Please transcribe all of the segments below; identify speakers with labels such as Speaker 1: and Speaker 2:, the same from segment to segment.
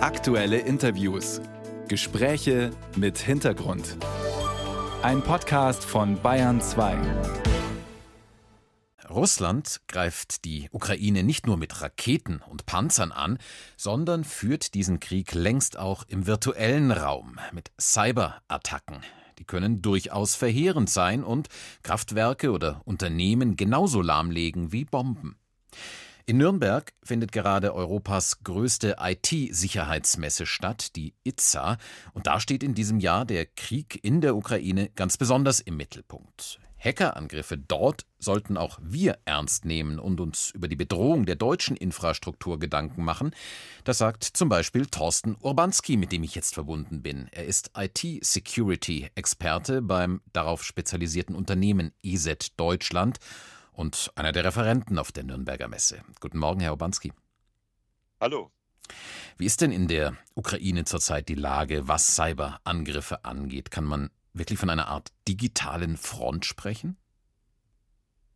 Speaker 1: Aktuelle Interviews. Gespräche mit Hintergrund. Ein Podcast von Bayern 2.
Speaker 2: Russland greift die Ukraine nicht nur mit Raketen und Panzern an, sondern führt diesen Krieg längst auch im virtuellen Raum mit Cyberattacken. Die können durchaus verheerend sein und Kraftwerke oder Unternehmen genauso lahmlegen wie Bomben. In Nürnberg findet gerade Europas größte IT-Sicherheitsmesse statt, die ITSA, und da steht in diesem Jahr der Krieg in der Ukraine ganz besonders im Mittelpunkt. Hackerangriffe dort sollten auch wir ernst nehmen und uns über die Bedrohung der deutschen Infrastruktur Gedanken machen. Das sagt zum Beispiel Thorsten Urbanski, mit dem ich jetzt verbunden bin. Er ist IT-Security-Experte beim darauf spezialisierten Unternehmen EZ Deutschland und einer der Referenten auf der Nürnberger Messe. Guten Morgen, Herr Obanski.
Speaker 3: Hallo.
Speaker 2: Wie ist denn in der Ukraine zurzeit die Lage, was Cyberangriffe angeht? Kann man wirklich von einer Art digitalen Front sprechen?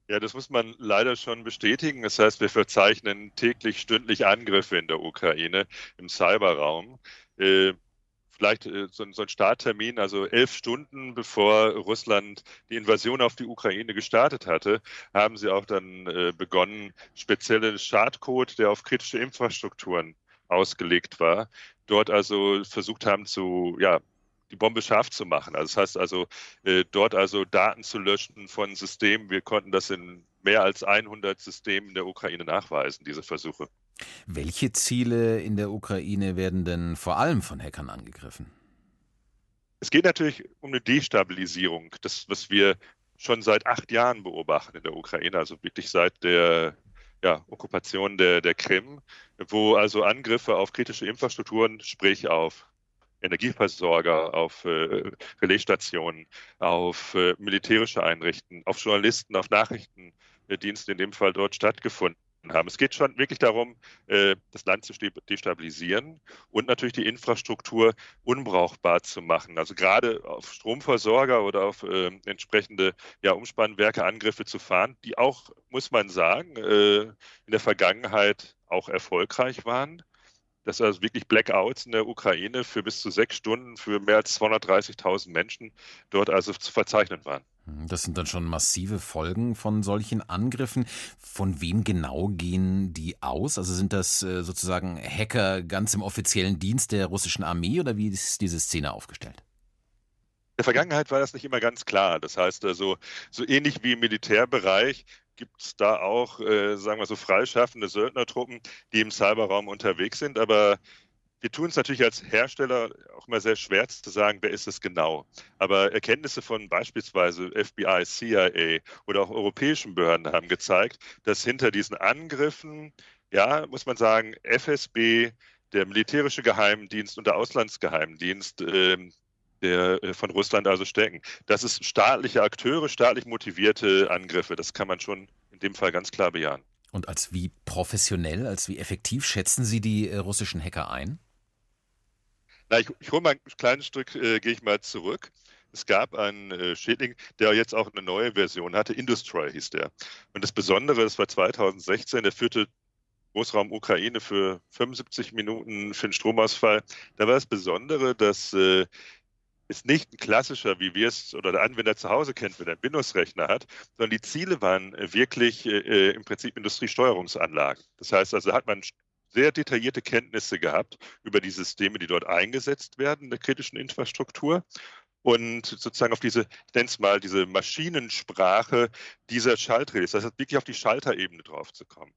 Speaker 3: Ja, das muss man leider schon bestätigen. Das heißt, wir verzeichnen täglich, stündlich Angriffe in der Ukraine im Cyberraum. Äh, vielleicht äh, so, ein Starttermin, also elf Stunden bevor Russland die Invasion auf die Ukraine gestartet hatte, haben sie auch dann äh, begonnen, spezielle Schadcode, der auf kritische Infrastrukturen ausgelegt war, dort also versucht haben zu, ja, die Bombe scharf zu machen. Also das heißt also, äh, dort also Daten zu löschen von Systemen. Wir konnten das in mehr als 100 Systemen der Ukraine nachweisen, diese Versuche.
Speaker 2: Welche Ziele in der Ukraine werden denn vor allem von Hackern angegriffen?
Speaker 3: Es geht natürlich um eine Destabilisierung, das, was wir schon seit acht Jahren beobachten in der Ukraine, also wirklich seit der ja, Okkupation der, der Krim, wo also Angriffe auf kritische Infrastrukturen, sprich auf Energieversorger, auf äh, Relaisstationen, auf äh, militärische Einrichtungen, auf Journalisten, auf Nachrichtendienste in dem Fall dort stattgefunden haben. Es geht schon wirklich darum, äh, das Land zu destabilisieren und natürlich die Infrastruktur unbrauchbar zu machen. Also gerade auf Stromversorger oder auf äh, entsprechende ja, Umspannwerke Angriffe zu fahren, die auch, muss man sagen, äh, in der Vergangenheit auch erfolgreich waren dass also wirklich Blackouts in der Ukraine für bis zu sechs Stunden für mehr als 230.000 Menschen dort also zu verzeichnen waren.
Speaker 2: Hm, das sind dann schon massive Folgen von solchen Angriffen. Von wem genau gehen die aus? Also sind das äh, sozusagen Hacker ganz im offiziellen Dienst der russischen Armee oder wie ist diese Szene aufgestellt?
Speaker 3: In der Vergangenheit war das nicht immer ganz klar. Das heißt also, so ähnlich wie im Militärbereich gibt es da auch, äh, sagen wir so, freischaffende Söldnertruppen, die im Cyberraum unterwegs sind. Aber wir tun es natürlich als Hersteller auch immer sehr schwer zu sagen, wer ist es genau. Aber Erkenntnisse von beispielsweise FBI, CIA oder auch europäischen Behörden haben gezeigt, dass hinter diesen Angriffen, ja, muss man sagen, FSB, der militärische Geheimdienst und der Auslandsgeheimdienst äh, der von Russland also stecken. Das ist staatliche Akteure, staatlich motivierte Angriffe. Das kann man schon in dem Fall ganz klar bejahen.
Speaker 2: Und als wie professionell, als wie effektiv schätzen Sie die äh, russischen Hacker ein?
Speaker 3: Na, ich, ich hole mal ein kleines Stück, äh, gehe ich mal zurück. Es gab einen äh, Schädling, der jetzt auch eine neue Version hatte. Industry hieß der. Und das Besondere, das war 2016, der führte Großraum Ukraine für 75 Minuten für den Stromausfall. Da war das Besondere, dass äh, ist nicht ein klassischer, wie wir es oder der Anwender zu Hause kennt, wenn er einen Windows-Rechner hat, sondern die Ziele waren wirklich äh, äh im Prinzip Industriesteuerungsanlagen. Das heißt also, hat man sehr detaillierte Kenntnisse gehabt über die Systeme, die dort eingesetzt werden in der kritischen Infrastruktur und sozusagen auf diese, ich nenne es mal, diese Maschinensprache dieser Schaltrelais, das heißt wirklich auf die Schalterebene drauf zu kommen.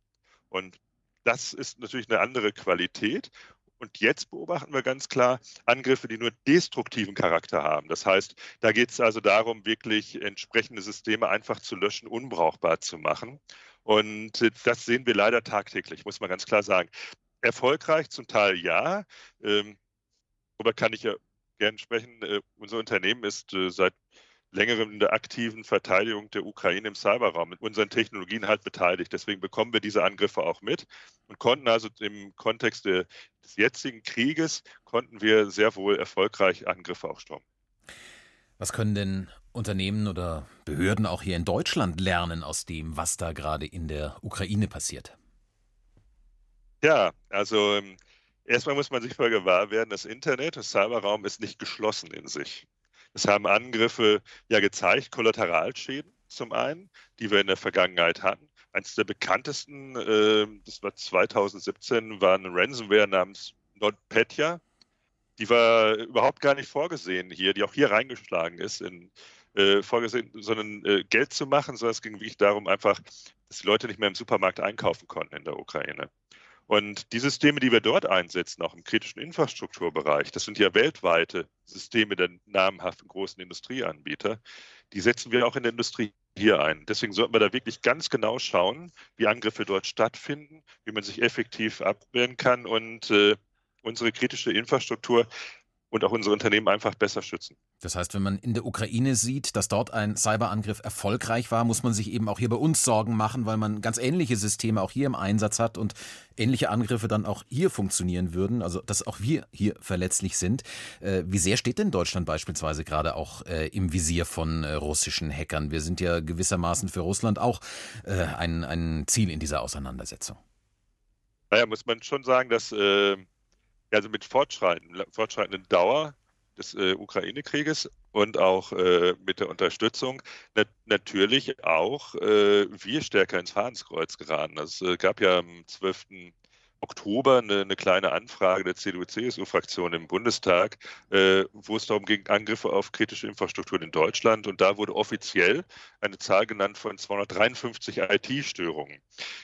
Speaker 3: Und das ist natürlich eine andere Qualität. Und jetzt beobachten wir ganz klar Angriffe, die nur destruktiven Charakter haben. Das heißt, da geht es also darum, wirklich entsprechende Systeme einfach zu löschen, unbrauchbar zu machen. Und äh, das sehen wir leider tagtäglich, muss man ganz klar sagen. Erfolgreich zum Teil ja. Ähm, darüber kann ich ja gerne sprechen. Äh, unser Unternehmen ist äh, seit längerem in der aktiven Verteidigung der Ukraine im Cyberraum mit unseren Technologien halt beteiligt. Deswegen bekommen wir diese Angriffe auch mit und konnten also im Kontext des jetzigen Krieges, konnten wir sehr wohl erfolgreich Angriffe auch stoppen.
Speaker 2: Was können denn Unternehmen oder Behörden auch hier in Deutschland lernen aus dem, was da gerade in der Ukraine passiert?
Speaker 3: Ja, also ähm, Erstmal muss man sich voll gewahr werden, das Internet, das Cyberraum ist nicht geschlossen in sich. Es haben Angriffe ja gezeigt, Kollateralschäden zum einen, die wir in der Vergangenheit hatten. Eines der bekanntesten, äh, das war 2017, war eine Ransomware namens NotPetya. Die war überhaupt gar nicht vorgesehen hier, die auch hier reingeschlagen ist, in, äh, vorgesehen, sondern äh, Geld zu machen, sondern es ging wirklich darum, einfach, dass die Leute nicht mehr im Supermarkt einkaufen konnten in der Ukraine. Und die Systeme, die wir dort einsetzen, auch im kritischen Infrastrukturbereich, das sind ja weltweite Systeme der namhaften großen Industrieanbieter, die setzen wir auch in der Industrie hier ein. Deswegen sollten wir da wirklich ganz genau schauen, wie Angriffe dort stattfinden, wie man sich effektiv abwehren kann und äh, unsere kritische Infrastruktur und auch unsere Unternehmen einfach besser schützen.
Speaker 2: Das heißt, wenn man in der Ukraine sieht, dass dort ein Cyberangriff erfolgreich war, muss man sich eben auch hier bei uns Sorgen machen, weil man ganz ähnliche Systeme auch hier im Einsatz hat und ähnliche Angriffe dann auch hier funktionieren würden, also dass auch wir hier verletzlich sind. Äh, wie sehr steht denn Deutschland beispielsweise gerade auch äh, im Visier von äh, russischen Hackern? Wir sind ja gewissermaßen für Russland auch ein, ein Ziel in dieser Auseinandersetzung.
Speaker 3: Naja, muss man schon sagen, dass äh also mit fortschreitenden, Dauer des äh, Ukraine-Krieges und auch äh, mit der Unterstützung nat natürlich auch äh, wir stärker ins Fahrenskreuz geraten. Es äh, gab ja am 12. Oktober eine, eine kleine Anfrage der CDU-CSU-Fraktion im Bundestag, äh, wo es darum ging, Angriffe auf kritische Infrastrukturen in Deutschland. Und da wurde offiziell eine Zahl genannt von 253 IT-Störungen.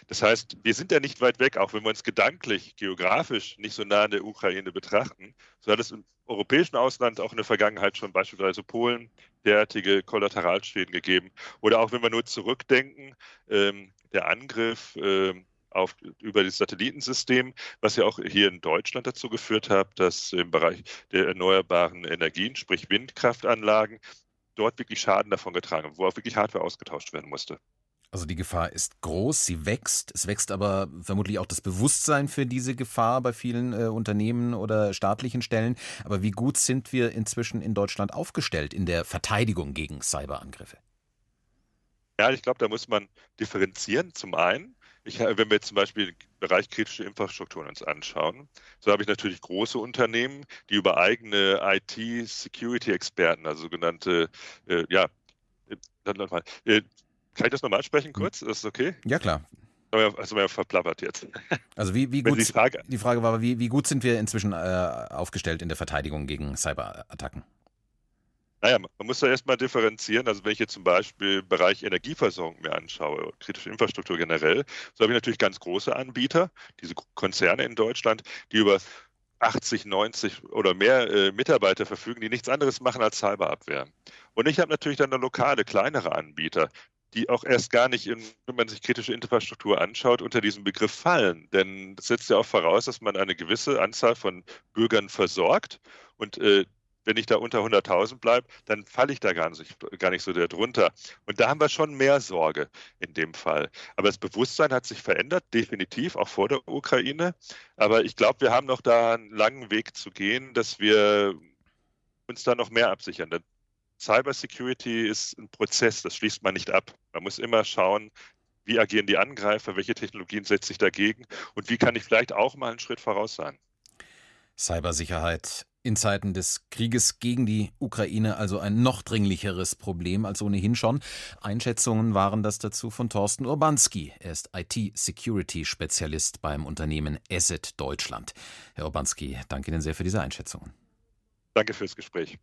Speaker 3: Das heißt, wir sind ja nicht weit weg, auch wenn wir uns gedanklich, geografisch nicht so nah an der Ukraine betrachten. So hat es im europäischen Ausland auch in der Vergangenheit schon beispielsweise Polen derartige Kollateralschäden gegeben. Oder auch wenn wir nur zurückdenken, ähm, der Angriff ähm, auf, über das Satellitensystem, was ja auch hier in Deutschland dazu geführt hat, dass im Bereich der erneuerbaren Energien, sprich Windkraftanlagen, dort wirklich Schaden davon getragen, wo auch wirklich Hardware ausgetauscht werden musste.
Speaker 2: Also die Gefahr ist groß, sie wächst. Es wächst aber vermutlich auch das Bewusstsein für diese Gefahr bei vielen äh, Unternehmen oder staatlichen Stellen. Aber wie gut sind wir inzwischen in Deutschland aufgestellt in der Verteidigung gegen Cyberangriffe?
Speaker 3: Ja, ich glaube, da muss man differenzieren. Zum einen, ich, wenn wir jetzt zum Beispiel den Bereich kritische Infrastrukturen uns anschauen, so habe ich natürlich große Unternehmen, die über eigene IT-Security-Experten, also sogenannte, äh, ja, äh, äh, kann ich das nochmal sprechen kurz? Ist das okay?
Speaker 2: Ja, klar.
Speaker 3: Also wir verplappert jetzt.
Speaker 2: Also wie, wie gut, die Frage, die Frage war, wie, wie gut sind wir inzwischen äh, aufgestellt in der Verteidigung gegen Cyberattacken?
Speaker 3: Naja, man muss da erstmal differenzieren. Also wenn ich jetzt zum Beispiel Bereich Energieversorgung mir anschaue, kritische Infrastruktur generell, so habe ich natürlich ganz große Anbieter, diese Konzerne in Deutschland, die über 80, 90 oder mehr äh, Mitarbeiter verfügen, die nichts anderes machen als Cyberabwehr. Und ich habe natürlich dann lokale, kleinere Anbieter, die auch erst gar nicht, in, wenn man sich kritische Infrastruktur anschaut, unter diesen Begriff fallen. Denn das setzt ja auch voraus, dass man eine gewisse Anzahl von Bürgern versorgt. Und äh, wenn ich da unter 100.000 bleibe, dann falle ich da gar nicht, gar nicht so drunter. Und da haben wir schon mehr Sorge in dem Fall. Aber das Bewusstsein hat sich verändert, definitiv, auch vor der Ukraine. Aber ich glaube, wir haben noch da einen langen Weg zu gehen, dass wir uns da noch mehr absichern. Cybersecurity ist ein Prozess, das schließt man nicht ab. Man muss immer schauen, wie agieren die Angreifer, welche Technologien setze ich dagegen und wie kann ich vielleicht auch mal einen Schritt voraus sein.
Speaker 2: Cybersicherheit in Zeiten des Krieges gegen die Ukraine also ein noch dringlicheres Problem als ohnehin schon. Einschätzungen waren das dazu von Thorsten Urbanski. Er ist IT-Security-Spezialist beim Unternehmen Asset Deutschland. Herr Urbanski, danke Ihnen sehr für diese Einschätzungen.
Speaker 3: Danke fürs Gespräch.